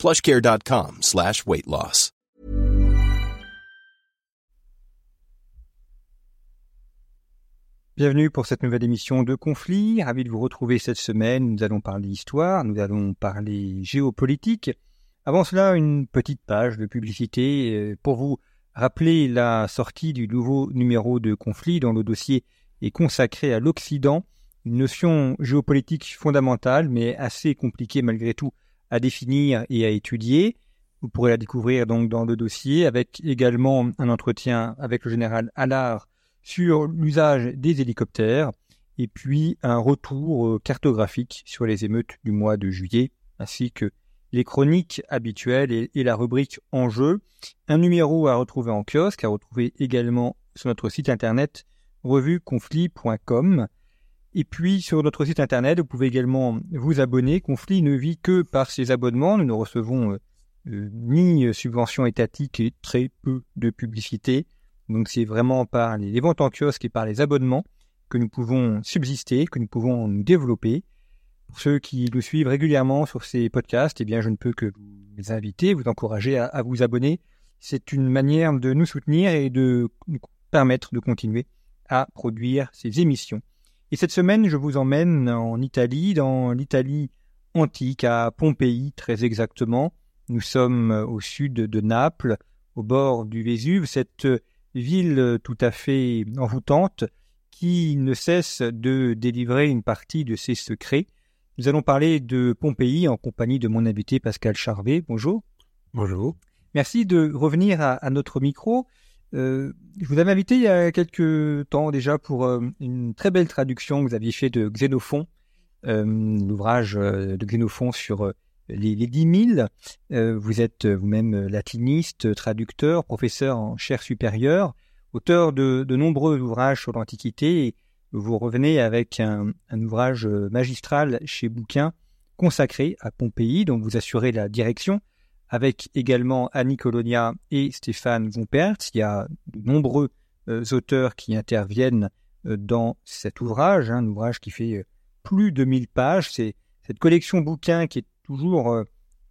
plushcare.com slash weight loss. Bienvenue pour cette nouvelle émission de Conflit. Ravi de vous retrouver cette semaine. Nous allons parler histoire, nous allons parler géopolitique. Avant cela, une petite page de publicité euh, pour vous rappeler la sortie du nouveau numéro de Conflit dont le dossier est consacré à l'Occident, une notion géopolitique fondamentale mais assez compliquée malgré tout à définir et à étudier. Vous pourrez la découvrir donc dans le dossier avec également un entretien avec le général Allard sur l'usage des hélicoptères et puis un retour euh, cartographique sur les émeutes du mois de juillet ainsi que les chroniques habituelles et, la rubrique Enjeux. Un numéro à retrouver en kiosque, à retrouver également sur notre site internet revueconflit.com. Et puis sur notre site internet, vous pouvez également vous abonner. Conflit ne vit que par ses abonnements. Nous ne recevons euh, euh, ni subventions étatiques et très peu de publicité. Donc c'est vraiment par les ventes en kiosque et par les abonnements que nous pouvons subsister, que nous pouvons nous développer. Pour ceux qui nous suivent régulièrement sur ces podcasts, eh bien, je ne peux que vous inviter, vous encourager à, vous abonner. C'est une manière de nous soutenir et de nous permettre de continuer à produire ces émissions. Et cette semaine, je vous emmène en Italie, dans l'Italie antique, à Pompéi très exactement. Nous sommes au sud de Naples, au bord du Vésuve, cette ville tout à fait envoûtante qui ne cesse de délivrer une partie de ses secrets nous allons parler de Pompéi en compagnie de mon invité Pascal Charvet. Bonjour. Bonjour. Merci de revenir à, notre micro. Euh, je vous avais invité il y a quelques temps déjà pour euh, une très belle traduction que vous aviez fait de Xénophon, euh, l'ouvrage de Xénophon sur les, les 10 000. vous êtes vous-même latiniste, traducteur, professeur en chaire supérieure, auteur de, nombreux ouvrages sur l'Antiquité vous revenez avec un, ouvrage euh, magistral chez Bouquin consacré à Pompéi, dont vous assurez la direction, avec également Annie Colonia et Stéphane Vompert. Il y a de nombreux euh, auteurs qui interviennent euh, dans cet ouvrage, hein, un ouvrage qui fait plus de 1000 pages. C'est cette collection bouquin qui est toujours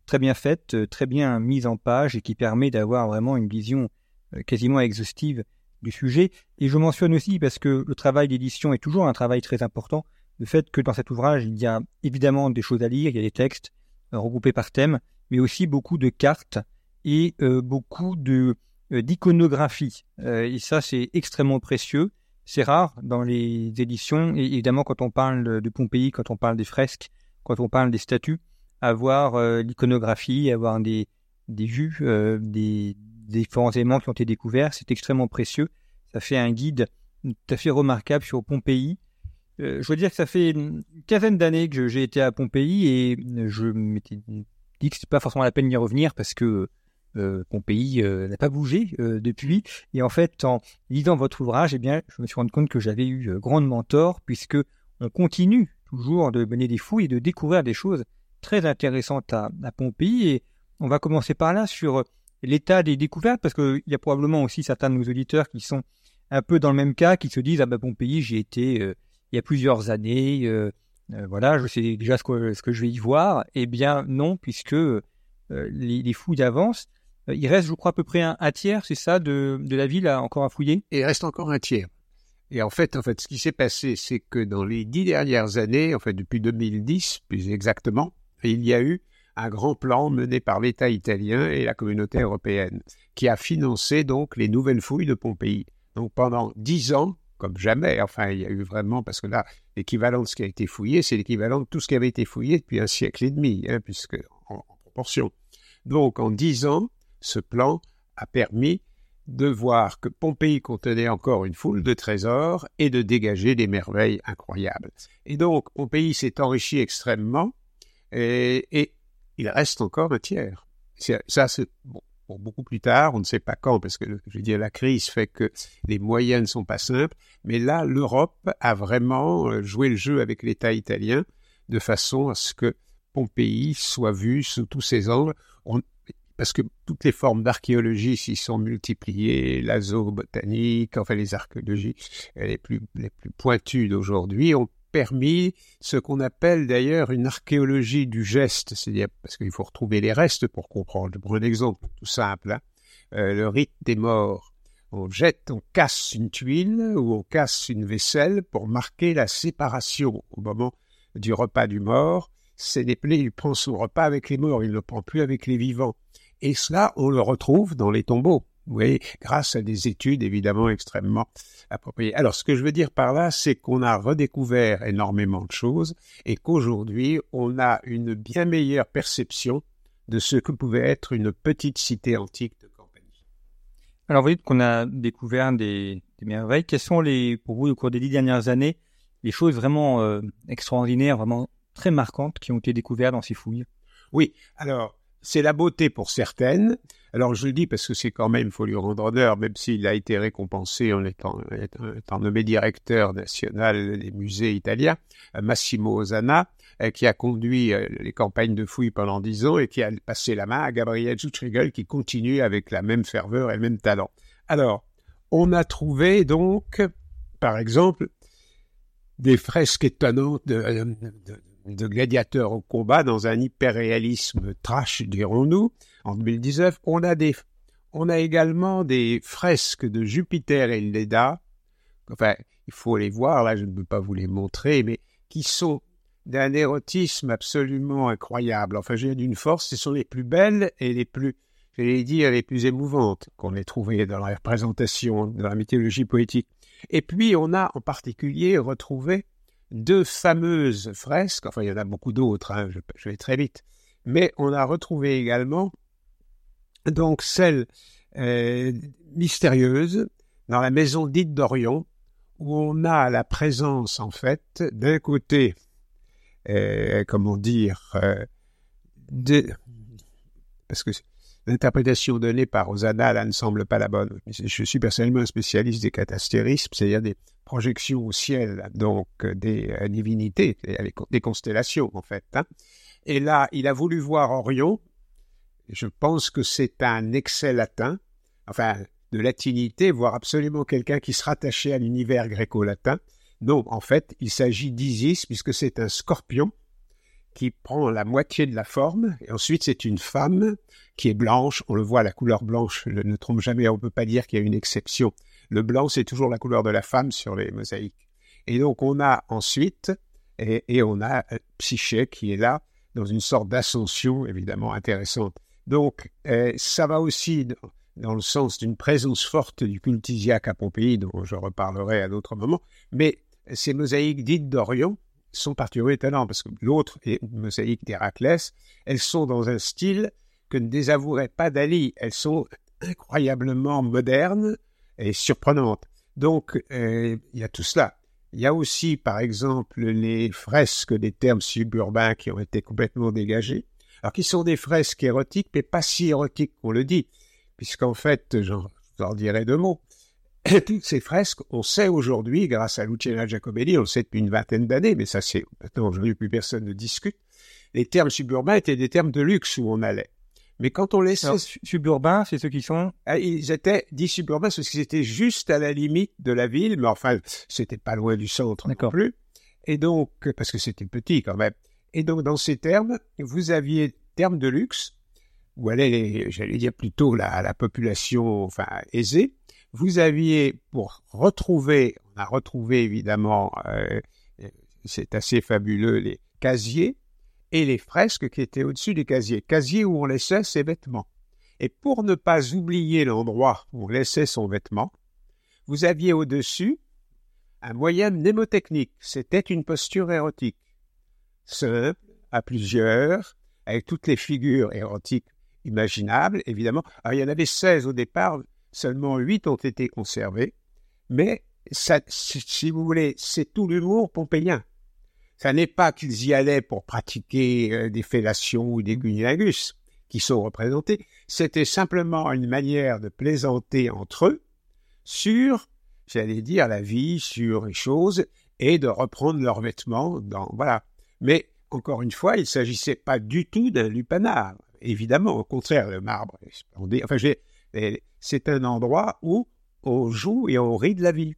très bien faite, très bien mise en page et qui permet d'avoir vraiment une vision quasiment exhaustive du sujet. Et je mentionne aussi, parce que le travail d'édition est toujours un travail très important, le fait que dans cet ouvrage, il y a évidemment des choses à lire, il y a des textes euh, regroupés par thème, mais aussi beaucoup de cartes et euh, beaucoup de euh, d'iconographie. et ça, c'est extrêmement précieux. C'est rare dans les éditions, et évidemment quand on parle de Pompéi, quand on parle des fresques, quand on parle des statues, avoir l'iconographie, avoir des, des vues, des, différents éléments qui ont été découverts. C'est extrêmement précieux. Ça fait un guide tout à fait remarquable sur Pompéi. Euh, je dois dire que ça fait une quinzaine d'années que j'ai été à Pompéi et je m'étais dit que c'était pas forcément la peine d'y revenir parce que euh, Pompéi euh, n'a pas bougé depuis. Et en fait, en lisant votre ouvrage, eh bien, je me suis rendu compte que j'avais eu grandement tort puisque on continue toujours de mener des fouilles et de découvrir des choses très intéressantes à, à Pompéi. Et on va commencer par là sur l'état des découvertes, parce qu'il y a probablement aussi certains de nos auditeurs qui sont un peu dans le même cas, qui se disent ah ben Pompéi, j'y étais euh, il y a plusieurs années, euh, euh, voilà, je sais déjà ce que, je vais y voir. Eh bien non, puisque les, les, fouilles avancent. Il reste, je crois, à peu près un, tiers, c'est ça, de, la ville à, encore à fouiller? Il reste encore un tiers. Et en fait, en fait, ce qui s'est passé, c'est que dans les dix dernières années, en fait, depuis 2010, plus exactement, il y a eu un grand plan mené par l'État italien et la communauté européenne, qui a financé donc les nouvelles fouilles de Pompéi. Donc pendant dix ans, comme jamais, enfin il y a eu vraiment, parce que là, l'équivalent de ce qui a été fouillé, c'est l'équivalent de tout ce qui avait été fouillé depuis un siècle et demi, hein, en, proportion. Donc en dix ans, ce plan a permis de voir que Pompéi contenait encore une foule de trésors et de dégager des merveilles incroyables. Et donc Pompéi s'est enrichi extrêmement et, et il reste encore un tiers. Ça, c'est. Pour beaucoup plus tard. On ne sait pas quand, parce que je veux dire, la crise fait que les moyens ne sont pas simples. Mais là, l'Europe a vraiment euh, joué le jeu avec l'État italien de façon à ce que Pompéi soit vu sous tous ses angles. parce que toutes les formes d'archéologie s'y sont multipliées, la zoobotanique, enfin les archéologies les plus, les plus pointues d'aujourd'hui ont permis ce qu'on appelle d'ailleurs une archéologie du geste, c'est-à-dire parce qu'il faut retrouver les restes pour comprendre. Je prends un exemple tout simple, hein. euh, le rite des morts. On jette, on casse une tuile ou on casse une vaisselle pour marquer la séparation au moment du repas du mort. C'est il prend son repas avec les morts, il ne le prend plus avec les vivants. Et cela, on le retrouve dans les tombeaux. Oui, grâce à des études évidemment extrêmement Alors, ce que je veux dire par là, c'est qu'on a redécouvert énormément de choses et qu'aujourd'hui, on a une bien meilleure perception de ce que pouvait être une petite cité antique de Campanie. Alors, vous dites qu'on a découvert des, merveilles. Quelles sont les, pour vous, au cours des dix dernières années, les choses vraiment euh, extraordinaires, vraiment très marquantes qui ont été découvertes dans ces fouilles? Oui, alors c'est la beauté pour certaines. Alors je le dis parce que c'est quand même, il faut lui rendre honneur, même s'il a été récompensé en étant, nommé directeur national des musées italiens, euh, Massimo Ozana, euh, qui a conduit euh, les campagnes de fouilles pendant dix ans et qui a passé la main à Gabriel Zuckrigel, qui continue avec la même ferveur et le même talent. Alors, on a trouvé donc, par exemple, des fresques étonnantes de, de gladiateurs au combat dans un hyperréalisme trash, dirons-nous, en 2019. On a des, on a également des fresques de Jupiter et Leda. Enfin, il faut les voir, là, je ne peux pas vous les montrer, mais qui sont d'un érotisme absolument incroyable. Enfin, j'ai d'une force, ce sont les plus belles et les plus, j'allais dire, les plus émouvantes qu'on ait trouvées dans la représentation, de la mythologie poétique. Et puis, on a en particulier retrouvé deux fameuses fresques, enfin il y en a beaucoup d'autres, hein, je, vais très vite, mais on a retrouvé également donc celle euh, mystérieuse dans la maison dite d'Orion, où on a la présence en fait d'un côté, euh, comment dire, euh, de, parce que l'interprétation donnée par Osana ne semble pas la bonne. Je suis personnellement un spécialiste des catastérismes, c'est-à-dire des projection au ciel, donc des divinités, des constellations en fait. Hein. Et là, il a voulu voir Orion. Je pense que c'est un excès latin, enfin de latinité, voire absolument quelqu'un qui se rattachait à l'univers gréco-latin. Non, en fait, il s'agit d'Isis, puisque c'est un scorpion qui prend la moitié de la forme, et ensuite c'est une femme qui est blanche, on le voit, la couleur blanche ne trompe jamais, on ne peut pas dire qu'il y a une exception le blanc, c'est toujours la couleur de la femme sur les mosaïques. Et donc, on a ensuite, et, on a euh, Psyché qui est là, dans une sorte d'ascension évidemment intéressante. Donc, euh, ça va aussi dans, le sens d'une présence forte du culte à Pompéi, dont je reparlerai à d'autres moments. Mais ces mosaïques dites d'Orion sont particulièrement étonnantes, parce que l'autre est une mosaïque d'Héraclès. Elles sont dans un style que ne désavouerait pas Dali. Elles sont incroyablement modernes, est surprenante. Donc, euh, il y a tout cela. Il y a aussi, par exemple, les fresques des termes suburbains qui ont été complètement dégagés. Alors, qui sont des fresques érotiques, mais pas si érotiques qu'on le dit, puisqu'en fait, j'en dirai deux mots. Toutes ces fresques, on sait aujourd'hui, grâce à Luciana Giacomelli, on le sait depuis une vingtaine d'années, mais ça c'est, maintenant aujourd'hui plus personne ne discute, les termes suburbains étaient des termes de luxe où on allait. Mais quand on laissait... suburbains, c'est ceux qui sont... Ah, ils étaient dits suburbains parce qu'ils étaient juste à la limite de la ville, mais enfin, c'était pas loin du centre non plus. Et donc, parce que c'était petit quand même. Et donc, dans ces termes, vous aviez termes de luxe, où allait, j'allais dire plutôt la, la population, enfin, aisée. Vous aviez, pour retrouver, on a retrouvé évidemment, euh, c'est assez fabuleux, les casiers, et les fresques qui étaient au-dessus des casiers, casiers où on laissait ses vêtements. Et pour ne pas oublier l'endroit où on laissait son vêtement, vous aviez au-dessus un moyen mnémotechnique, c'était une posture érotique, simple, à plusieurs, avec toutes les figures érotiques imaginables, évidemment. Il y en avait 16 au départ, seulement 8 ont été conservés, mais si vous voulez, c'est tout l'humour pompéien. Ça n'est pas qu'ils y allaient pour pratiquer euh, des fellations ou des cunilingus. qui sont représentés, c'était simplement une manière de plaisanter entre eux sur, j'allais dire, la vie, sur les choses, et de reprendre leurs vêtements dans, voilà. Mais, encore une fois, il ne s'agissait pas du tout d'un lupanar. Évidemment, au contraire, le marbre Enfin, c'est un endroit où on joue et on rit de la vie.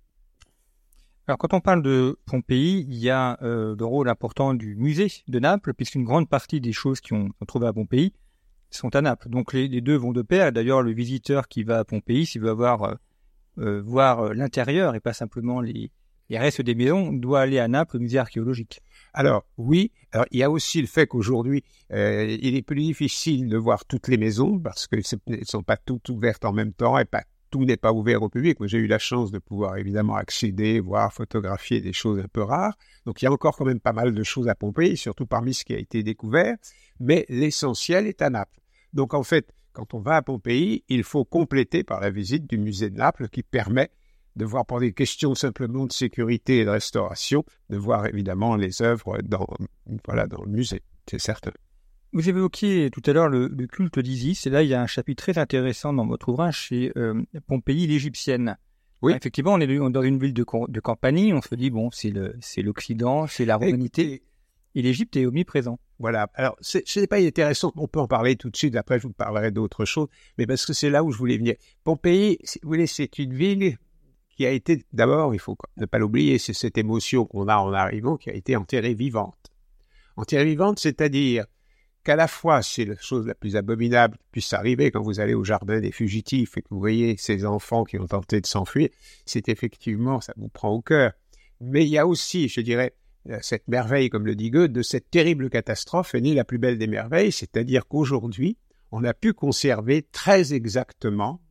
Alors, quand on parle de Pompéi, il y a euh, le rôle important du musée de Naples, puisqu'une grande partie des choses qui ont trouvé à Pompéi sont à Naples. Donc, les, deux vont de pair. D'ailleurs, le visiteur qui va à Pompéi, s'il veut avoir, euh, euh, voir l'intérieur et pas simplement les, les restes des maisons, doit aller à Naples, au musée archéologique. Alors oui, alors il y a aussi le fait qu'aujourd'hui, il est plus difficile de voir toutes les maisons parce qu'elles ne sont pas toutes ouvertes en même temps et tout n'est pas ouvert au public. Moi, j'ai eu la chance de pouvoir évidemment accéder, voir, photographier des choses un peu rares. Donc, il y a encore quand même pas mal de choses à Pompéi, surtout parmi ce qui a été découvert. Mais l'essentiel est à Naples. Donc, en fait, quand on va à Pompéi, il faut compléter par la visite du musée de Naples qui permet de voir pour des questions simplement de sécurité et de restauration, de voir évidemment les œuvres dans, voilà, dans le musée, c'est certain. Vous évoquiez tout à l'heure le, culte d'Isis, et là il y a un chapitre très intéressant dans votre ouvrage, c'est euh, Pompéi l'Égyptienne. Oui. effectivement, on est dans une ville de, de campagne, on se dit, bon, c'est l'Occident, c'est la romanité, et, l'Égypte est omniprésent. Voilà. Alors, ce n'est pas intéressant, on peut en parler tout de suite, après je vous parlerai d'autres choses, mais parce que c'est là où je voulais venir. Pompéi, vous voulez, c'est une ville qui a été, d'abord, il faut ne pas l'oublier, c'est cette émotion qu'on a en arrivant qui a été enterrée vivante. Enterrée vivante, c'est-à-dire qu'à la fois c'est la chose la plus abominable qui puisse arriver quand vous allez au jardin des fugitifs et que vous voyez ces enfants qui ont tenté de s'enfuir, c'est effectivement, ça vous prend au cœur. Mais il y a aussi, je dirais, euh, cette merveille, comme le dit Goethe, de cette terrible catastrophe est née la plus belle des merveilles, c'est-à-dire qu'aujourd'hui, on a pu conserver très exactement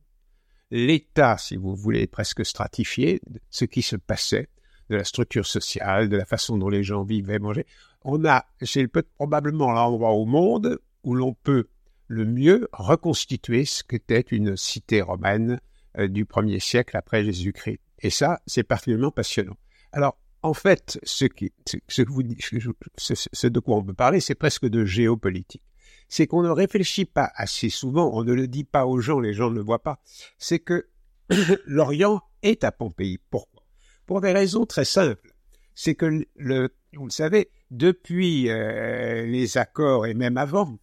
l'état, si vous voulez, presque stratifié, ce qui se passait, de la structure sociale, de la façon dont les gens vivaient, mangeaient on a, c'est probablement l'endroit au monde où l'on peut le mieux reconstituer ce qu'était une cité romaine euh, du premier siècle après Jésus-Christ. Et ça, c'est particulièrement passionnant. Alors, en fait, ce, ce de quoi on peut parler, c'est presque de géopolitique. C'est qu'on ne réfléchit pas assez souvent, on ne le dit pas aux gens, les gens ne le voient pas. C'est que l'Orient est à Pompéi. Pourquoi? Pour des raisons très simples. C'est que, le, vous le savez, depuis euh, les accords et même avant,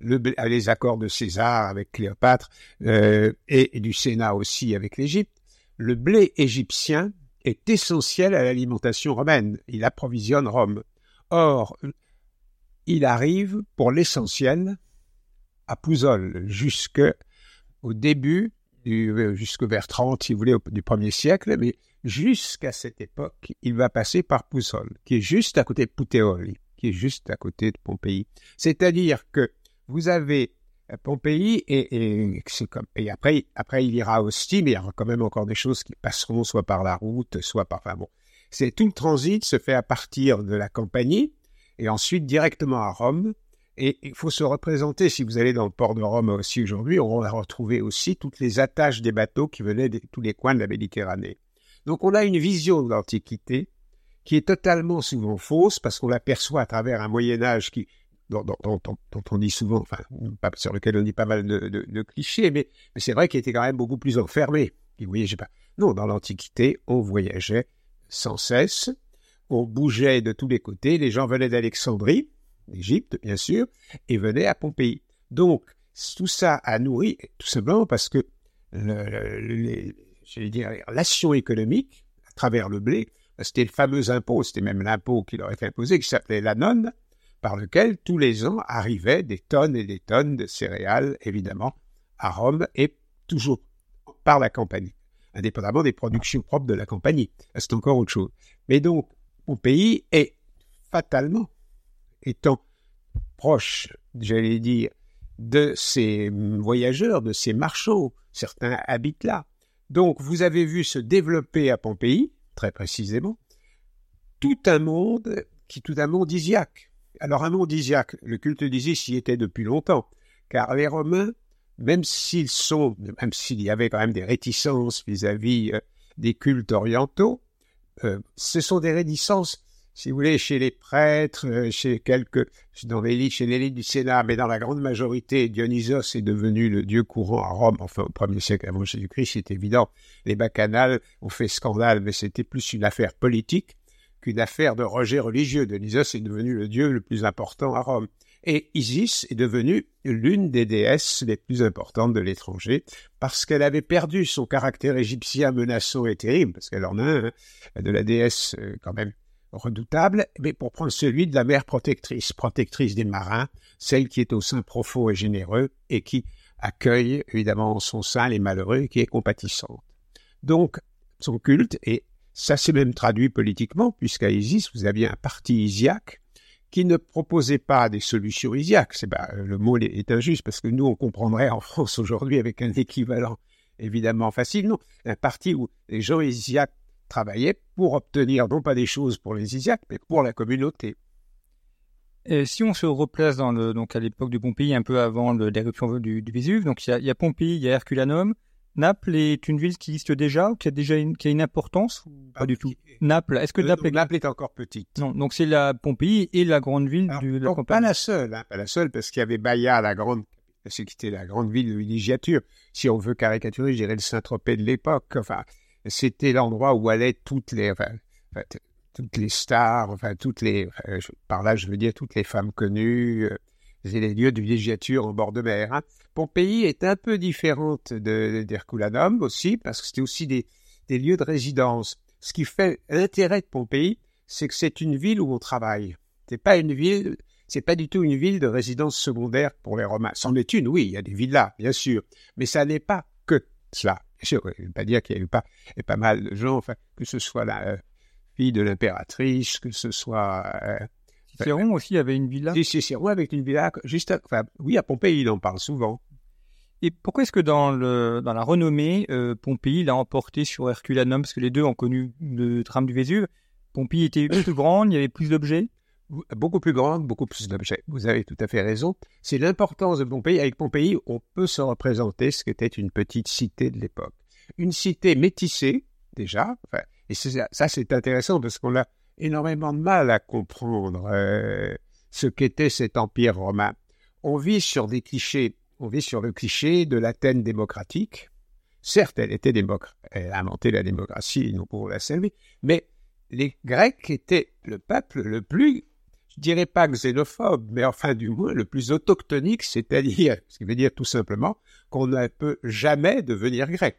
le, les accords de César avec Cléopâtre euh, et, du Sénat aussi avec l'Égypte, le blé égyptien est essentiel à l'alimentation romaine. Il approvisionne Rome. Or, il arrive pour l'essentiel à Pouzol jusque au début, euh, jusque vers 30, si vous voulez, du premier siècle, mais jusqu'à cette époque, il va passer par Poussol, qui est juste à côté de Puteoli, qui est juste à côté de Pompéi. C'est-à-dire que vous avez euh, Pompéi et, et, après, après il ira au mais il y aura quand même encore des choses qui passeront soit par la route, soit par... Enfin bon, c'est tout le transit se fait à partir de la Campanie et ensuite directement à Rome. Et il faut se représenter, si vous allez dans le port de Rome aussi aujourd'hui, on va retrouver aussi toutes les attaches des bateaux qui venaient de tous les coins de la Méditerranée. Donc on a une vision de l'Antiquité qui est totalement souvent fausse parce qu'on l'aperçoit à travers un Moyen Âge qui dont, on dit souvent, enfin, sur lequel on dit pas mal de, clichés, mais, c'est vrai qu'il était quand même beaucoup plus enfermé. Voyageait pas. Non, dans l'Antiquité, on voyageait sans cesse, on bougeait de tous les côtés, les gens venaient d'Alexandrie, d'Égypte, bien sûr, et venaient à Pompéi. Donc, tout ça a nourri, tout simplement parce que j'allais dire, les à travers le blé. C'était le fameux impôt, c'était même l'impôt qui leur était imposé, qui s'appelait l'anone, par lequel tous les ans arrivaient des tonnes et des tonnes de céréales, évidemment, à Rome et toujours par la compagnie, indépendamment des productions propres de la compagnie. C'est encore autre chose. Mais donc, mon pays est fatalement, étant proche, j'allais dire, de ces voyageurs, de ces marchands, certains habitent là, donc, vous avez vu se développer à Pompéi, très précisément, tout un monde qui tout un monde isiaque. Alors, un monde isiaque, le culte d'Isis y était depuis longtemps, car les Romains, même s'ils sont, même s'il y avait quand même des réticences vis-à-vis euh, des cultes orientaux, ce sont des réticences si vous voulez, chez les prêtres, euh, chez quelques, dans l'élite, chez l'élite du Sénat, mais dans la grande majorité, Dionysos est devenu le dieu courant à Rome, enfin au premier siècle avant Jésus-Christ, c'est évident. Les bacchanales ont fait scandale, mais c'était plus une affaire politique qu'une affaire de rejet religieux. Dionysos est devenu le dieu le plus important à Rome. Et Isis est devenue l'une des déesses les plus importantes de l'étranger parce qu'elle avait perdu son caractère égyptien menaçant et terrible, parce qu'elle en a un, hein, de la déesse euh, quand même redoutable, mais pour prendre celui de la mère protectrice, protectrice des marins, celle qui est au sein profond et généreux et qui accueille évidemment en son sein les malheureux et qui est compatissante. Donc, son culte, et ça s'est même traduit politiquement, puisqu'à Isis, vous aviez un parti isiaque qui ne proposait pas des solutions isiaques. C'est bah, le mot est injuste, parce que nous, on comprendrait en France aujourd'hui avec un équivalent évidemment facile. Non, un parti où les gens isiaques travaillaient pour obtenir non pas des choses pour les Isiaques, mais pour la communauté. Si on se replace donc à l'époque de Pompéi, un peu avant l'éruption du, du, Vésuve, donc il y, a, il y, a, Pompéi, il y a Herculanum. Naples est une ville qui existe déjà ou qui a déjà une, qui a une importance Pas ah, du tout. Naples, est-ce que euh, Naples, est... Naples est encore petite Non, donc c'est la Pompéi et la grande ville du, de la Pas la seule, hein, pas la seule, parce qu'il y avait Baïa, la grande, ce qui était la grande ville de villégiature. Si on veut caricaturer, je dirais le Saint-Tropez de l'époque. Enfin, c'était l'endroit où allaient toutes les, enfin, toutes les stars, enfin toutes les, par là je veux dire toutes les femmes connues, euh, c'est les lieux de villégiature en bord de mer. Hein. Pompéi est un peu différente d'Herculanum aussi, parce que c'était aussi des, lieux de résidence. Ce qui fait l'intérêt de Pompéi, c'est que c'est une ville où on travaille. C'est pas une ville, c'est pas du tout une ville de résidence secondaire pour les Romains. C'en est une, oui, il y a des villas, bien sûr, mais ça n'est pas que cela. Je ne veux pas dire qu'il n'y a pas, pas mal de gens, enfin, que ce soit la euh, fille de l'impératrice, que ce soit... Euh, Cicéron aussi avait une villa Cicéron avec une villa, juste enfin, oui, à Pompéi, il en parle souvent. Et pourquoi est-ce que dans, le, dans la renommée, euh, Pompéi l'a emporté sur Herculanum? Parce que les deux ont connu le drame du Vésuve. Pompéi était plus grande, il y avait plus d'objets? Beaucoup plus grande, beaucoup plus d'objets. Vous avez tout à fait raison. C'est l'importance de Pompéi. Avec Pompéi, on peut se représenter ce qu'était une petite cité de l'époque. Une cité métissée, déjà. Enfin, et ça, c'est intéressant parce qu'on a énormément de mal à comprendre euh, ce qu'était cet empire romain. On vit sur des clichés. On vit sur le cliché de l'Athènes démocratique. Certes, elle était démocrate. Elle a inventé la démocratie, non pour la servir. Mais les Grecs étaient le peuple le plus je dirais pas xénophobe, mais enfin du moins le plus autochtonique, c'est-à-dire, ce qui veut dire tout simplement qu'on ne peut jamais devenir grec.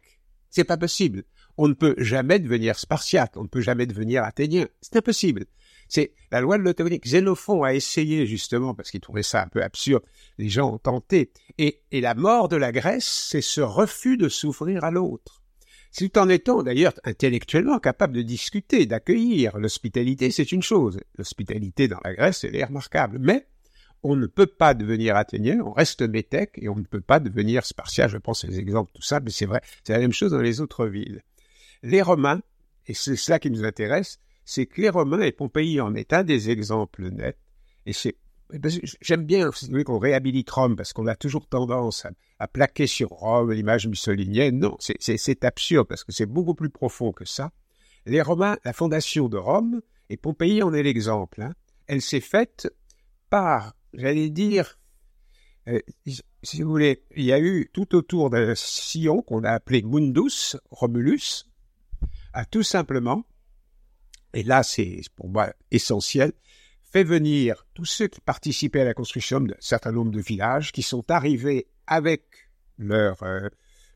C'est pas possible. On ne peut jamais devenir spartiate, on ne peut jamais devenir athénien. C'est impossible. C'est la loi de l'autonomie. Xénophon a essayé justement parce qu'il trouvait ça un peu absurde. Les gens ont tenté. Et, la mort de la Grèce, c'est ce refus de s'ouvrir à l'autre tout en étant d'ailleurs intellectuellement capable de discuter, d'accueillir. L'hospitalité, c'est une chose. L'hospitalité dans la Grèce, elle est remarquable. Mais on ne peut pas devenir athénien, on reste métèque et on ne peut pas devenir spartiate. Je pense les exemples, tout ça, mais c'est vrai, c'est la même chose dans les autres villes. Les Romains, et c'est cela qui nous intéresse, c'est que les Romains, et Pompéi en est un des exemples nets, et c'est eh ben, J'aime bien qu'on réhabilite Rome parce qu'on a toujours tendance à, plaquer sur Rome l'image mussolinienne. Non, c'est absurde parce que c'est beaucoup plus profond que ça. Les Romains, la fondation de Rome, et Pompéi en est l'exemple, hein, elle s'est faite par, j'allais dire, euh, si vous voulez, il y a eu tout autour d'un sillon qu'on a appelé Mundus, Romulus, a tout simplement, et là c'est pour moi essentiel, fait venir tous ceux qui participaient à la construction d'un certain nombre de villages, qui sont arrivés avec leurs, euh,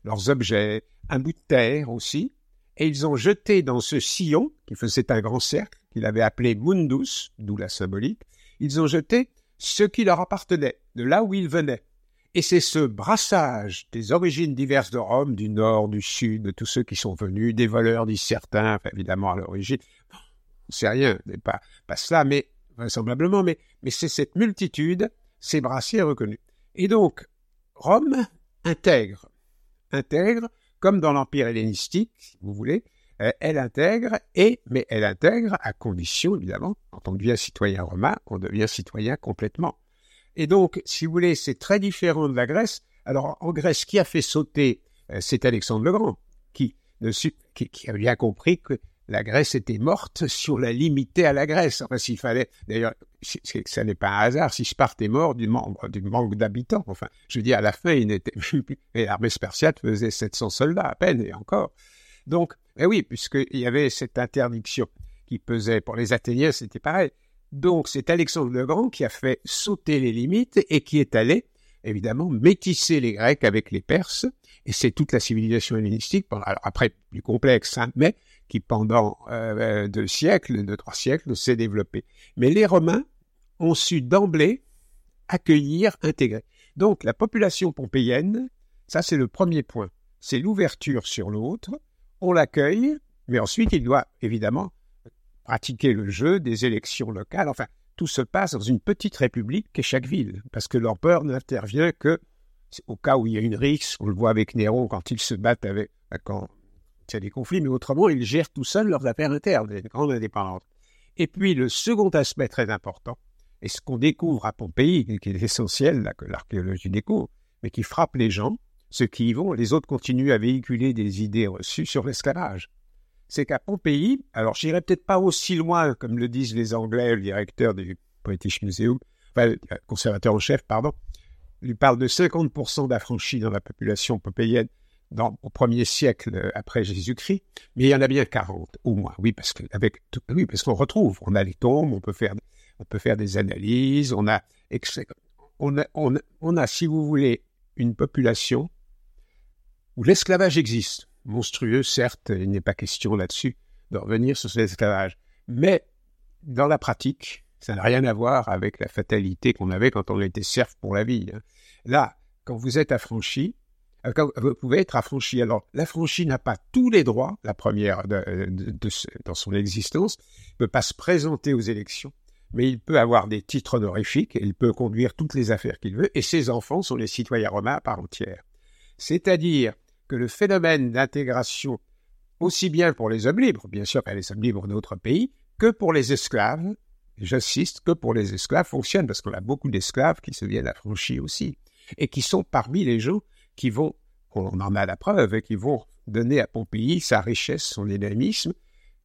leurs objets, un bout de terre aussi, et ils ont jeté dans ce sillon, qui faisait un grand cercle, qu'il avait appelé Mundus, d'où la symbolique, ils ont jeté ce qui leur appartenait, de là où ils venaient. Et c'est ce brassage des origines diverses de Rome, du nord, du sud, de tous ceux qui sont venus, des voleurs, disent certains, évidemment à l'origine, c'est rien, pas, pas cela, mais vraisemblablement, mais, mais c'est cette multitude, ces brassiers reconnus. Et donc, Rome intègre, intègre, comme dans l'Empire hellénistique, si vous voulez, euh, elle intègre, et, mais elle intègre à condition, évidemment, quand on devient citoyen romain, on devient citoyen complètement. Et donc, si vous voulez, c'est très différent de la Grèce. Alors, en Grèce, qui a fait sauter, euh, c'est Alexandre le Grand, qui, a bien compris que la Grèce était morte si on la limitait à la Grèce. Enfin, s'il fallait, d'ailleurs, ça n'est pas un hasard si Sparte est mort du, manque, d'habitants. Enfin, je veux dire, à la fin, il n'était plus, et l'armée spartiate faisait 700 soldats à peine, et encore. Donc, eh oui, puisqu'il y avait cette interdiction qui pesait pour les Athéniens, c'était pareil. Donc, c'est Alexandre le Grand qui a fait sauter les limites et qui est allé, évidemment, métisser les Grecs avec les Perses, et c'est toute la civilisation hellénistique, alors après plus complexe, hein, mais qui pendant euh, deux siècles, deux, trois siècles, s'est développé. Mais les Romains ont su d'emblée accueillir, intégrer. Donc la population pompéienne, ça c'est le premier point, c'est l'ouverture sur l'autre, on l'accueille, mais ensuite il doit évidemment pratiquer le jeu des élections locales, enfin tout se passe dans une petite république qu'est chaque ville, parce que l'empereur n'intervient que au cas où il y a une rixe, on le voit avec Néron quand il se bat avec, quand il y a des conflits, mais autrement, ils gèrent tout seuls leurs affaires internes, les grandes indépendantes. Et puis, le second aspect très important, et ce qu'on découvre à Pompéi, qui est essentiel, là, que l'archéologie découvre, mais qui frappe les gens, ceux qui y vont, les autres continuent à véhiculer des idées reçues sur l'esclavage. C'est qu'à Pompéi, alors j'irai peut-être pas aussi loin, comme le disent les Anglais, le directeur du British Museum, enfin, conservateur en chef, pardon, lui parle de 50% d'affranchis dans la population pompéienne dans, au premier siècle euh, après Jésus-Christ, mais il y en a bien 40 au moins. Oui, parce que avec oui, parce qu'on retrouve, on a les tombes, on peut faire, on peut faire des analyses, on on a, on a, on a, si vous voulez, une population où l'esclavage existe. Monstrueux, certes, il n'est pas question là-dessus de revenir sur cet esclavage, mais dans la pratique, ça n'a rien à voir avec la fatalité qu'on avait quand on était serf pour la vie. Hein. Là, quand vous êtes affranchi, euh, vous pouvez être affranchi. Alors, l'affranchi n'a pas tous les droits, la première de, dans son existence, il ne peut pas se présenter aux élections, mais il peut avoir des titres honorifiques, il peut conduire toutes les affaires qu'il veut, et ses enfants sont les citoyens romains à part entière. C'est-à-dire que le phénomène d'intégration, aussi bien pour les hommes libres, bien sûr qu'il les hommes libres d'autres pays, que pour les esclaves, j'insiste, que pour les esclaves fonctionne, parce qu'on a beaucoup d'esclaves qui se viennent affranchis aussi, et qui sont parmi les gens qui vont, on en a la preuve, qui vont donner à Pompéi sa richesse, son dynamisme.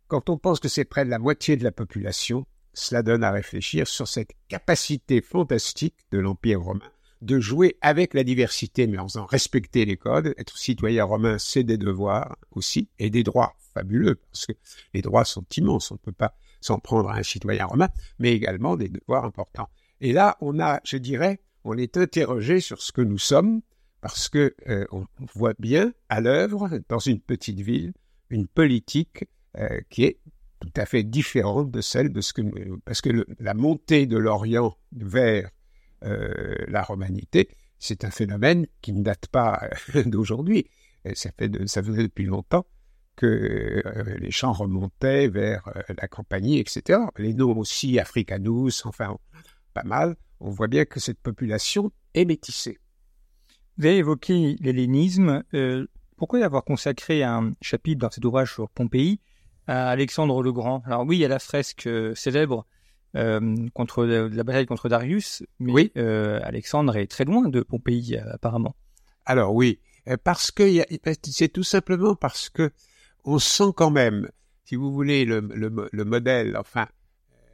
Quand on pense que c'est près de la moitié de la population, cela donne à réfléchir sur cette capacité fantastique de l'Empire romain de jouer avec la diversité, mais en faisant respecter les codes. Être citoyen romain, c'est des devoirs aussi, et des droits fabuleux, parce que les droits sont immenses, on ne peut pas s'en prendre à un citoyen romain, mais également des devoirs importants. Et là, on a, je dirais, on est interrogé sur ce que nous sommes, parce que euh, on voit bien à l'œuvre dans une petite ville une politique euh, qui est tout à fait différente de celle de ce que parce que la montée de l'Orient vers la romanité, c'est un phénomène qui ne date pas d'aujourd'hui. Ça fait de, ça faisait depuis longtemps que les champs remontaient vers la compagnie, etc. Les noms aussi, Africanus, enfin, pas mal. On voit bien que cette population est métissée. Vous avez évoqué l'hellénisme. Euh, pourquoi avoir consacré un chapitre dans cet ouvrage sur Pompéi à Alexandre le Grand? Alors oui, il y a la fresque euh, célèbre euh, contre la bataille contre Darius, mais oui. Alexandre est très loin de Pompéi apparemment. Alors oui, parce que c'est tout simplement parce que on sent quand même, si vous voulez, le, le modèle, enfin,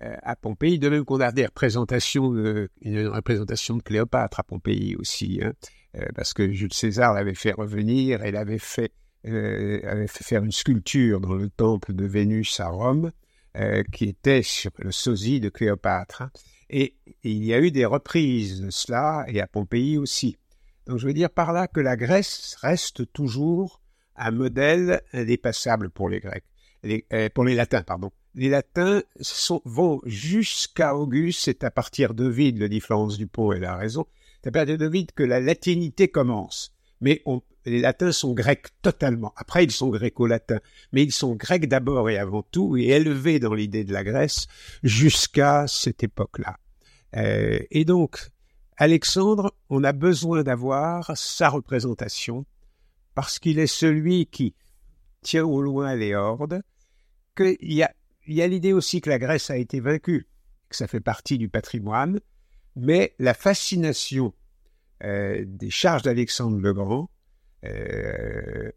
à Pompéi, de même qu'on a des représentations, une représentation de Cléopâtre à Pompéi aussi. Hein. Euh, parce que Jules César l'avait fait revenir et l'avait fait, euh, avait fait faire une sculpture dans le temple de Vénus à Rome, euh, qui était le sosie de Cléopâtre. Hein. Et, il y a eu des reprises de cela, et à Pompéi aussi. Donc je veux dire par là que la Grèce reste toujours un modèle indépassable pour les Grecs, pour les Latins, pardon. Les Latins sont, vont jusqu'à Auguste, c'est à partir de Vide, le différence du pont et la raison, c'est à partir de vite que la latinité commence. Mais les latins sont grecs totalement. Après, ils sont gréco-latins. Mais ils sont grecs d'abord et avant tout, et élevés dans l'idée de la Grèce jusqu'à cette époque-là. Euh, et donc, Alexandre, on a besoin d'avoir sa représentation, parce qu'il est celui qui tient au loin les hordes, qu'il y a, y a l'idée aussi que la Grèce a été vaincue, que ça fait partie du patrimoine, mais la fascination euh, des charges d'Alexandre le Grand est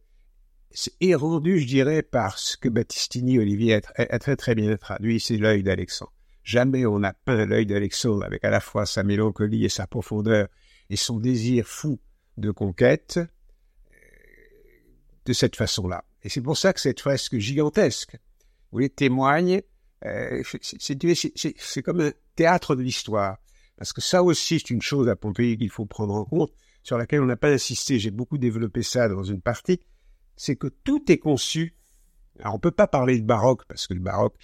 rendu, je dirais, par ce que Battistini, Olivier, a, très très bien traduit, c'est l'œil d'Alexandre. Jamais on n'a peint l'œil d'Alexandre avec à la fois sa mélancolie et sa profondeur et son désir fou de conquête euh, de cette façon-là. Et c'est pour ça que cette fresque gigantesque, vous voyez, témoigne, euh, c'est comme un théâtre de l'histoire. Parce que ça aussi, c'est une chose à Pompéi qu'il faut prendre en compte, sur laquelle on n'a pas insisté. J'ai beaucoup développé ça dans une partie. C'est que tout est conçu. Alors, on peut pas parler de baroque, parce que le baroque,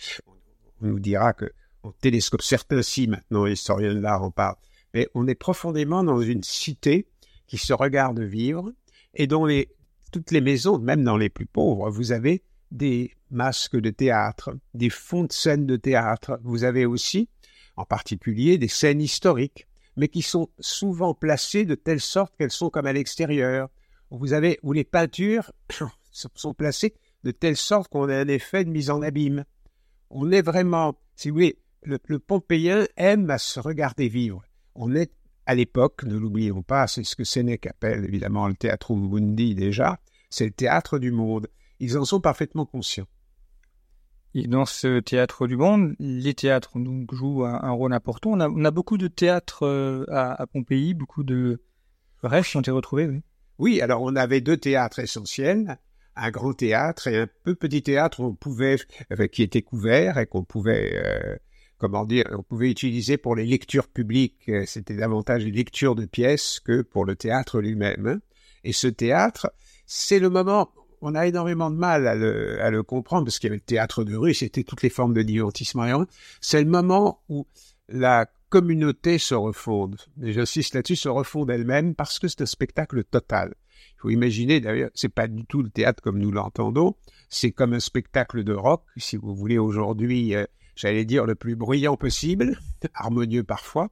on nous dira que on télescope certains si maintenant, historiens de l'art en parlent. Mais on est profondément dans une cité qui se regarde vivre et dont les, toutes les maisons, même dans les plus pauvres, vous avez des masques de théâtre, des fonds de scènes de théâtre. Vous avez aussi en particulier des scènes historiques, mais qui sont souvent placées de telle sorte qu'elles sont comme à l'extérieur. Vous avez où les peintures sont placées de telle sorte qu'on a un effet de mise en abîme. On est vraiment, si vous voulez, le, le Pompéien aime à se regarder vivre. On est à l'époque, ne l'oublions pas, c'est ce que Sénèque appelle évidemment le théâtre mundi déjà, c'est le théâtre du monde. Ils en sont parfaitement conscients. Et dans ce théâtre du monde, les théâtres donc, jouent un, rôle important. On a, on a, beaucoup de théâtres euh, à, à, Pompéi, beaucoup de rêves qui ont été retrouvés. Oui. oui, alors on avait deux théâtres essentiels, un grand théâtre et un peu petit théâtre on pouvait, euh, qui était couvert et qu'on pouvait, euh, comment dire, on pouvait utiliser pour les lectures publiques. C'était davantage les lectures de pièces que pour le théâtre lui-même. Et ce théâtre, c'est le moment on a énormément de mal à le, à le comprendre parce qu'il y avait le théâtre de rue, c'était toutes les formes de divertissement. C'est le moment où la communauté se refonde. Et j'insiste là-dessus, se refonde elle-même parce que c'est un spectacle total. Il faut imaginer, d'ailleurs, c'est pas du tout le théâtre comme nous l'entendons. C'est comme un spectacle de rock, si vous voulez aujourd'hui, euh, j'allais dire le plus bruyant possible, harmonieux parfois,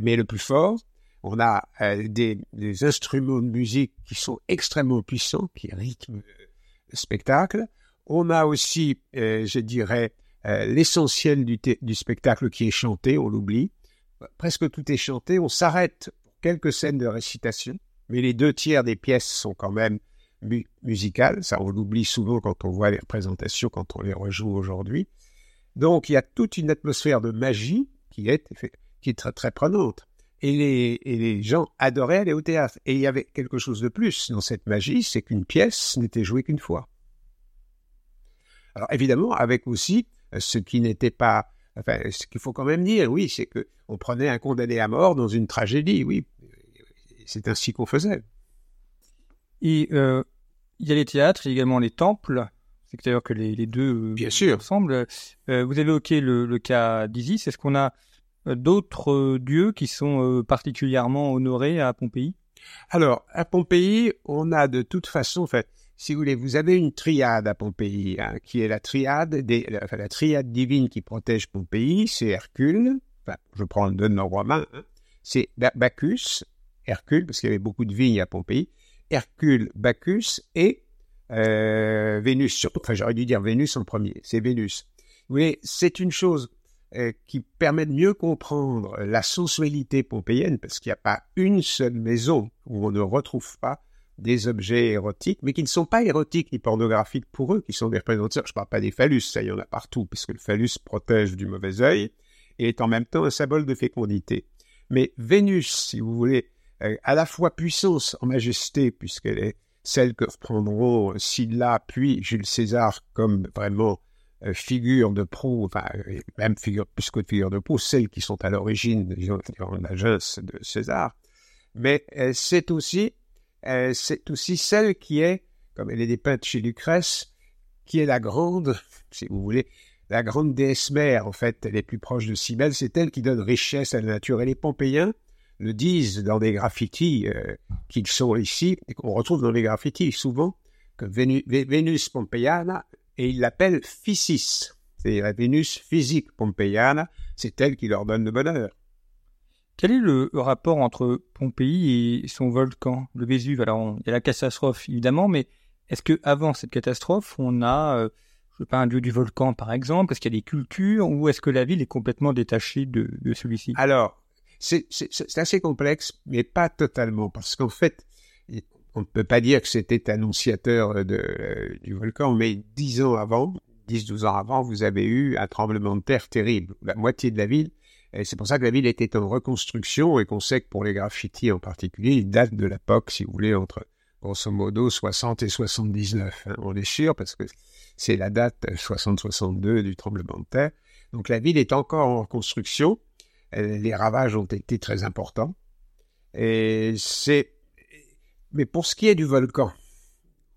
mais le plus fort. On a euh, des, des, instruments de musique qui sont extrêmement puissants, qui rythment spectacle. On a aussi, euh, je dirais, euh, l'essentiel du, spectacle qui est chanté, on l'oublie. Presque tout est chanté, on s'arrête pour quelques scènes de récitation, mais les deux tiers des pièces sont quand même mu musicales. Ça, on l'oublie souvent quand on voit les représentations, quand on les rejoue aujourd'hui. Donc, il y a toute une atmosphère de magie qui est, qui est très prenante. Et les, et les, gens adoraient aller au théâtre. Et il y avait quelque chose de plus dans cette magie, c'est qu'une pièce n'était jouée qu'une fois. Alors évidemment, avec aussi euh, ce qui n'était pas, enfin, ce qu'il faut quand même dire, oui, c'est que on prenait un condamné à mort dans une tragédie, oui, c'est ainsi qu'on faisait. Et euh, il y a les théâtres, il y a également les temples. C'est d'ailleurs que les, les deux euh, Bien sûr. ensemble. Euh, vous avez évoqué le, le cas d'Isis. Est-ce qu'on a d'autres euh, dieux qui sont euh, particulièrement honorés à Pompéi? Alors, à Pompéi, on a de toute façon, en fait, si vous voulez, vous avez une triade à Pompéi, hein, qui est la triade des, enfin, la triade divine qui protège Pompéi, c'est Hercule, enfin, je prends le nom romain, hein, c'est Bacchus, Hercule, parce qu'il y avait beaucoup de vignes à Pompéi, Hercule, Bacchus et euh, Vénus, enfin j'aurais dû dire Vénus en premier, c'est Vénus. Vous voyez, c'est une chose euh, qui permet de mieux comprendre la sensualité pompéienne, parce qu'il n'y a pas une seule maison où on ne retrouve pas des objets érotiques, mais qui ne sont pas érotiques ni pornographiques pour eux, qui sont des représentants. Je ne parle pas des phallus, ça y en a partout, puisque le phallus protège du mauvais œil et est en même temps un symbole de fécondité. Mais Vénus, si vous voulez, euh, à la fois puissance en majesté, puisqu'elle est celle que reprendront Sylla puis Jules César comme vraiment euh, figures de proue, enfin, euh, même figure, plus que de figures de proue, celles qui sont à l'origine de l'agence de César. Mais euh, c'est aussi, c'est aussi celle qui est, comme elle est dépeinte chez Lucrèce, qui est la grande, si vous voulez, la grande déesse mère, en fait, elle est plus proche de Cybèle, c'est elle qui donne richesse à la nature. Et les Pompéiens le disent dans des graffitis qu'ils sont ici, et qu'on retrouve dans les graffitis souvent, que Vénus, Vénus Pompeiana et ils l'appellent Physis, c'est la Vénus physique pompéiane, c'est elle qui leur donne le bonheur. Quel est le rapport entre Pompéi et son volcan, le Vésuve? Alors, il y a la catastrophe, évidemment, mais est-ce que avant cette catastrophe, on a, euh, je sais pas, un dieu du volcan, par exemple? Est-ce qu'il y a des cultures Ou est-ce que la ville est complètement détachée de, de celui-ci? Alors, c'est assez complexe, mais pas totalement, parce qu'en fait, on ne peut pas dire que c'était annonciateur de, du volcan, mais dix ans avant, 10-12 ans avant, vous avez eu un tremblement de terre terrible. La moitié de la ville c'est pour ça que la ville était en reconstruction et qu'on sait que pour les graffitis en particulier, ils datent de l'époque, si vous voulez, entre grosso modo 60 et 79. Hein. On est sûr parce que c'est la date 60-62 du tremblement de terre. Donc la ville est encore en reconstruction. Les ravages ont été très importants. Et c'est. Mais pour ce qui est du volcan,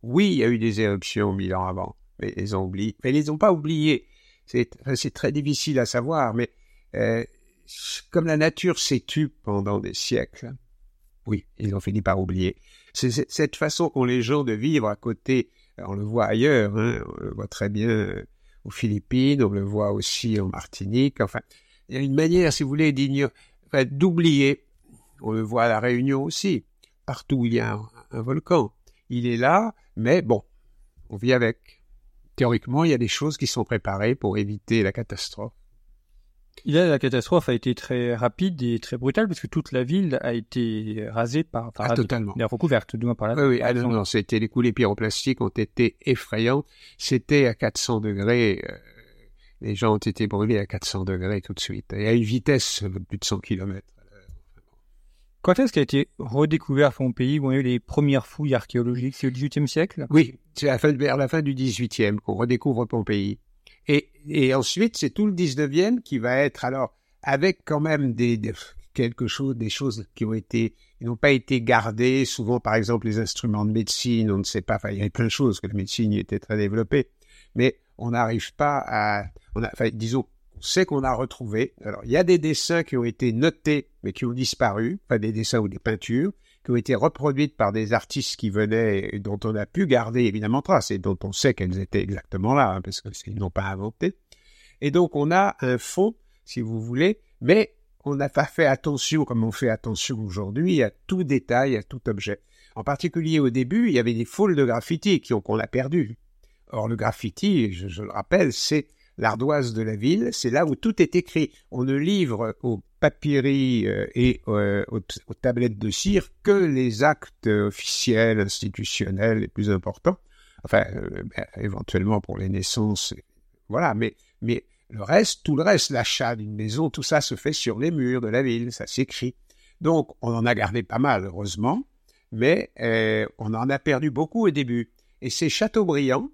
oui, il y a eu des éruptions mille ans avant, mais ils ont oublié. Mais ils les ont pas oubliés. C'est très difficile à savoir, mais euh, comme la nature s'est tue pendant des siècles, oui, ils ont fini par oublier. C'est cette façon qu'ont les gens de vivre à côté. On le voit ailleurs, hein, on le voit très bien euh, aux Philippines, on le voit aussi en Martinique. Enfin, il y a une manière, si vous voulez, d'oublier. On le voit à la Réunion aussi. Partout où il y a un volcan, il est là, mais bon, on vit avec. Théoriquement, il y a des choses qui sont préparées pour éviter la catastrophe. Là, la catastrophe a été très rapide et très brutale parce que toute la ville a été rasée par, ah, totalement, recouverte, du moins par là. Oui, oui. Ah, non, non, c'était les coulées pyroplastiques ont été effrayantes. C'était à 400 degrés. Euh, les gens ont été brûlés à 400 degrés tout de suite et à une vitesse de plus de 100 km. Quand est-ce qu'a été redécouvert Pompéi où on a eu les premières fouilles archéologiques? C'est au XVIIIe siècle? Oui, c'est vers la fin du XVIIIe qu'on redécouvre Pompéi. Et, ensuite, c'est tout le 19e qui va être alors avec quand même des, quelque chose, des choses qui ont été, n'ont pas été gardées. Souvent, par exemple, les instruments de médecine, on ne sait pas. Enfin, il y avait plein de choses que la médecine était très développée, mais on n'arrive pas à, on a, enfin, disons, on sait qu'on a retrouvé. Alors, il y a des dessins qui ont été notés, mais qui ont disparu, enfin des dessins ou des peintures qui ont été reproduites par des artistes qui venaient et dont on a pu garder évidemment trace et dont on sait qu'elles étaient exactement là, hein, parce qu'ils n'ont pas inventé. Et donc on a un fond, si vous voulez, mais on n'a pas fait attention comme on fait attention aujourd'hui à tout détail, à tout objet. En particulier au début, il y avait des foules de graffiti qu'on a perdu. Or le graffiti, je le rappelle, c'est l'ardoise de la ville, c'est là où tout est écrit. On ne livre aux papyries euh, et euh, aux, tablettes de cire que les actes officiels, institutionnels les plus importants. Enfin, euh, ben, éventuellement pour les naissances, voilà. Mais, le reste, tout le reste, l'achat d'une maison, tout ça se fait sur les murs de la ville, ça s'écrit. Donc, on en a gardé pas mal, heureusement, mais on en a perdu beaucoup au début. Et c'est Chateaubriand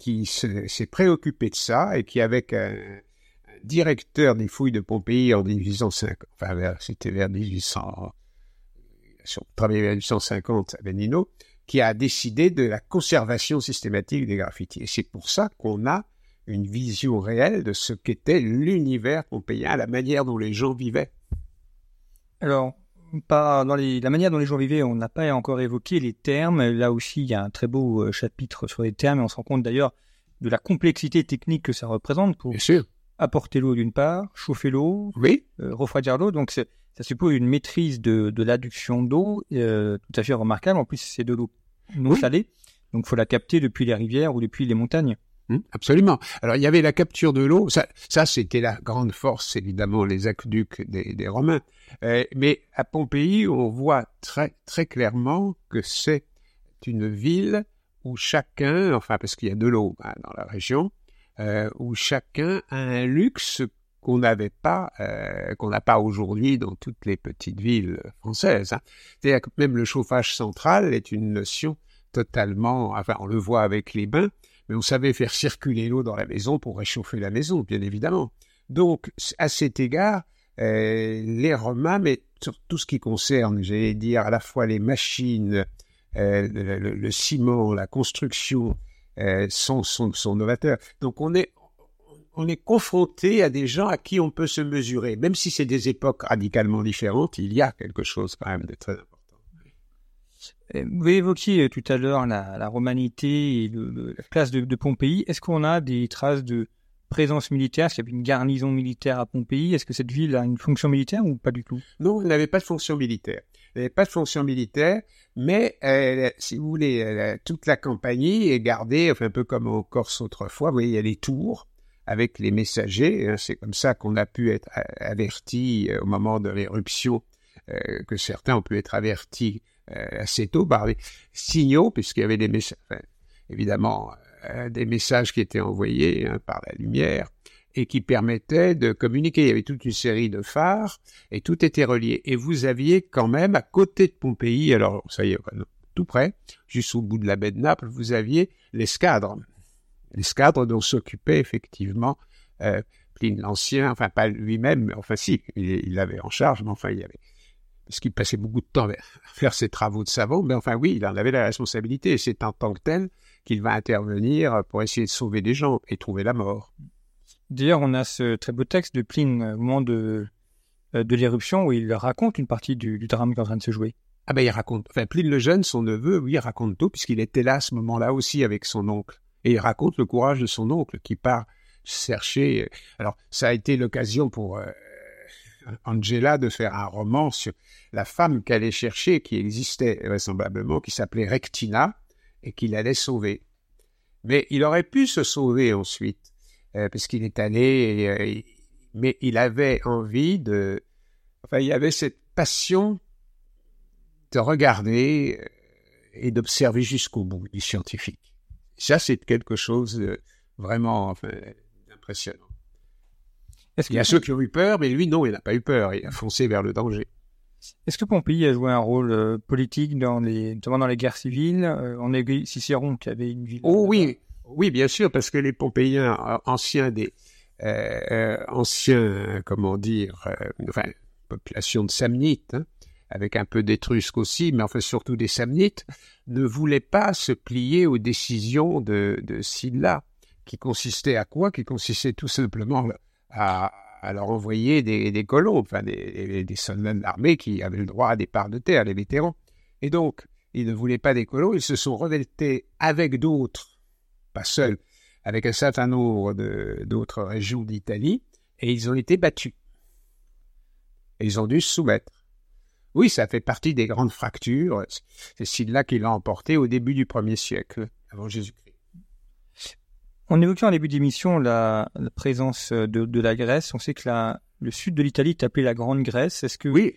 qui s'est préoccupé de ça et qui, avec un, directeur des fouilles de Pompéi en 1850, enfin c'était vers 1800, travaillé vers 1850 à Benino, qui a décidé de la conservation systématique des graffitis. Et c'est pour ça qu'on a une vision réelle de ce qu'était l'univers pompéien, la manière dont les gens vivaient. Alors, pas dans la manière dont les gens vivaient, on n'a pas encore évoqué les termes. Là aussi, il y a un très beau euh, chapitre sur les termes et on se rend compte d'ailleurs de la complexité technique que ça représente pour apporter l'eau d'une part, chauffer l'eau, oui. Euh, refroidir l'eau. Donc ça suppose une maîtrise de, de l'adduction d'eau euh, tout à fait remarquable. En plus, c'est de l'eau non salée, donc il faut la capter depuis les rivières ou depuis les montagnes. Hum, absolument. Alors il y avait la capture de l'eau, ça, ça c'était la grande force évidemment les aqueducs des, des Romains. Euh, mais à Pompéi, on voit très très clairement que c'est une ville où chacun, enfin parce qu'il y a de l'eau hein, dans la région, euh, où chacun a un luxe qu'on n'avait pas, euh, qu'on n'a pas aujourd'hui dans toutes les petites villes françaises. Hein. C'est-à-dire que même le chauffage central est une notion totalement, enfin on le voit avec les bains, mais on savait faire circuler l'eau dans la maison pour réchauffer la maison, bien évidemment. Donc à cet égard, euh, les Romains, mais sur tout ce qui concerne, j'allais dire, à la fois les machines, euh, le, ciment, la construction, euh, sont, sont, novateurs. Donc on est, on est confronté à des gens à qui on peut se mesurer. Même si c'est des époques radicalement différentes, il y a quelque chose quand même de très important. Vous évoquiez euh, tout à l'heure la, romanité et la place de, Pompéi. Est-ce qu'on a des traces de présence militaire? Est-ce qu'il y avait une garnison militaire à Pompéi? Est-ce que cette ville a une fonction militaire ou pas du tout? Non, elle n'avait pas de fonction militaire. Elle n'avait pas de fonction militaire, mais si vous voulez, toute la compagnie est gardée, un peu comme en Corse autrefois. Vous voyez, il y a les tours avec les messagers. Hein, c'est comme ça qu'on a pu être averti euh, au moment de l'éruption, euh, que certains ont pu être avertis assez tôt par les signaux, puisqu'il y avait des messages, évidemment, des messages qui étaient envoyés hein, par la lumière et qui permettaient de communiquer. Il y avait toute une série de phares et tout était relié. Et vous aviez quand même à côté de Pompéi, alors ça y est, tout près, juste au bout de la baie de Naples, vous aviez l'escadre. L'escadre dont s'occupait effectivement euh, Pline l'Ancien, enfin pas lui-même, enfin si, il l'avait en charge, mais enfin il y avait parce qu'il passait beaucoup de temps à faire ses travaux de savon, mais enfin oui, il en avait la responsabilité, et c'est en tant que tel qu'il va intervenir pour essayer de sauver des gens et trouver la mort. D'ailleurs, on a ce très beau texte de Pline au moment de, euh, de l'éruption où il raconte une partie du, du drame qui est en train de se jouer. Ah ben il raconte, enfin Pline le jeune, son neveu, oui, il raconte tout, puisqu'il était là à ce moment-là aussi avec son oncle. Et il raconte le courage de son oncle qui part chercher. Alors ça a été l'occasion pour euh, Angela de faire un roman sur la femme qu'elle allait chercher, qui existait vraisemblablement, qui s'appelait Rectina, et qu'il allait sauver. Mais il aurait pu se sauver ensuite, euh, parce qu'il est allé, euh, mais il avait envie de... Enfin, il avait cette passion de regarder euh, et d'observer jusqu'au bout du scientifique. Ça, c'est quelque chose de vraiment impressionnant. Il y a ceux qui ont eu peur, mais lui, non, il n'a pas eu peur. Il a foncé vers le danger. Est-ce que Pompéi a joué un rôle euh, politique dans les, notamment dans les guerres civiles euh, On a Cicéron qui avait une ville. Oh oui, oui, bien sûr, parce que les Pompéiens euh, anciens des euh, anciens, comment dire, enfin, population de Samnites, hein, avec un peu d'Étrusques aussi, mais enfin surtout des Samnites, ne voulaient pas se plier aux décisions de, de Sylla, qui consistait à quoi? Qui consistait tout simplement à, leur envoyer des, colons, enfin des, soldats de l'armée qui avaient le droit à des parts de terre, les vétérans. Et donc, ils ne voulaient pas des colons, ils se sont reveltés avec d'autres, pas seuls, avec un certain nombre d'autres régions d'Italie, et ils ont été battus. Ils ont dû se soumettre. Oui, ça fait partie des grandes fractures. C'est Sylla qui l'a emporté au début du premier siècle, avant Jésus-Christ. On évoquait en début d'émission la, la, présence de, de, la Grèce. On sait que la, le sud de l'Italie est appelé la Grande Grèce. Est-ce que oui.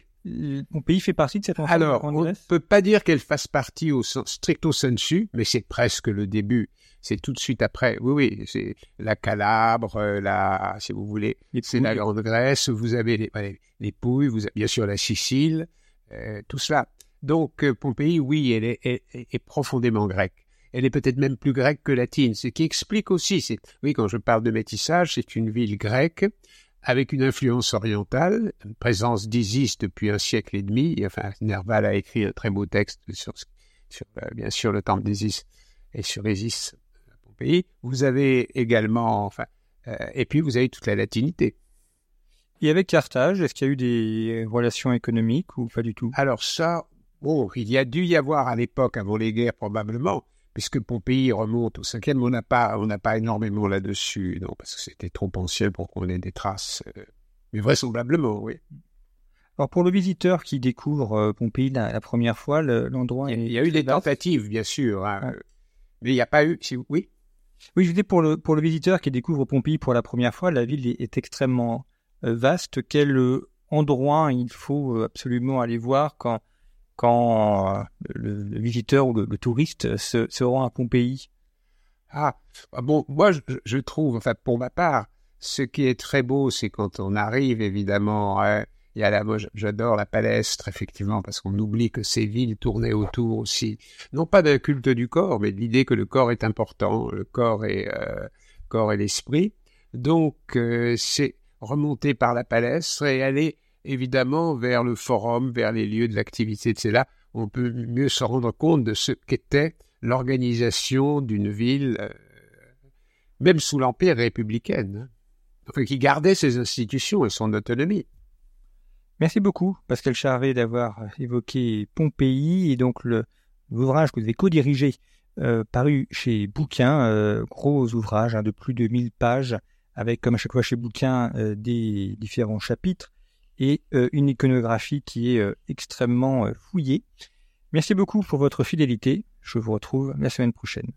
mon pays fait partie de cette Alors, on ne peut pas dire qu'elle fasse partie au stricto sensu, mais c'est presque le début. C'est tout de suite après. Oui, oui, c'est la Calabre, la, si vous voulez, c'est la Grande Grèce. Vous avez les, les Pouilles, vous avez bien sûr la Sicile, euh, tout cela. Donc, euh, Pompéi, oui, elle est, est, est profondément grecque elle est peut-être même plus grecque que latine, ce qui explique aussi, c'est, oui, quand je parle de métissage, c'est une ville grecque avec une influence orientale, une présence d'Isis depuis un siècle et demi. Enfin, Nerval a écrit un très beau texte sur, sur bien sûr, le temple d'Isis et sur Isis à Pompéi. Vous avez également, enfin, euh, et puis vous avez toute la latinité. Et avec Carthage, est-ce qu'il y a eu des relations économiques ou pas du tout? Alors ça, bon, il y a dû y avoir à l'époque, avant les guerres probablement, puisque Pompéi remonte au cinquième, on n'a pas, on n'a pas énormément là-dessus, non, parce que c'était trop ancien pour qu'on ait des traces, euh, mais vraisemblablement, oui. Alors pour le visiteur qui découvre euh, Pompéi la, première fois, l'endroit. il, y a eu des tentatives, bien sûr, hein, euh, mais il n'y a pas eu. Si, oui? Oui, je disais pour le pour le visiteur qui découvre Pompéi pour la première fois, la ville est, est extrêmement vaste. Quel endroit il faut absolument aller voir quand quand euh, le, visiteur ou le, touriste se, rend à Pompéi ah, ah, bon, moi je, trouve, enfin pour ma part, ce qui est très beau, c'est quand on arrive, évidemment, hein, il y a la, moi j'adore la palestre, effectivement, parce qu'on oublie que ces villes tournaient autour aussi, non pas d'un culte du corps, mais de l'idée que le corps est important, le corps est euh, et l'esprit. Donc euh, c'est remonter par la palestre et aller évidemment vers le forum, vers les lieux de l'activité cela, on peut mieux se rendre compte de ce qu'était l'organisation d'une ville, euh, même sous l'Empire républicain, hein. qui gardait ses institutions et son autonomie. Merci beaucoup, Pascal Charvet, d'avoir évoqué Pompéi et donc l'ouvrage que vous avez co-dirigé, euh, paru chez Bouquin, euh, gros ouvrage hein, de plus de 1000 pages, avec, comme à chaque fois chez Bouquin, euh, des différents chapitres et euh, une iconographie qui est euh, extrêmement euh, fouillée. Merci beaucoup pour votre fidélité. Je vous retrouve la semaine prochaine.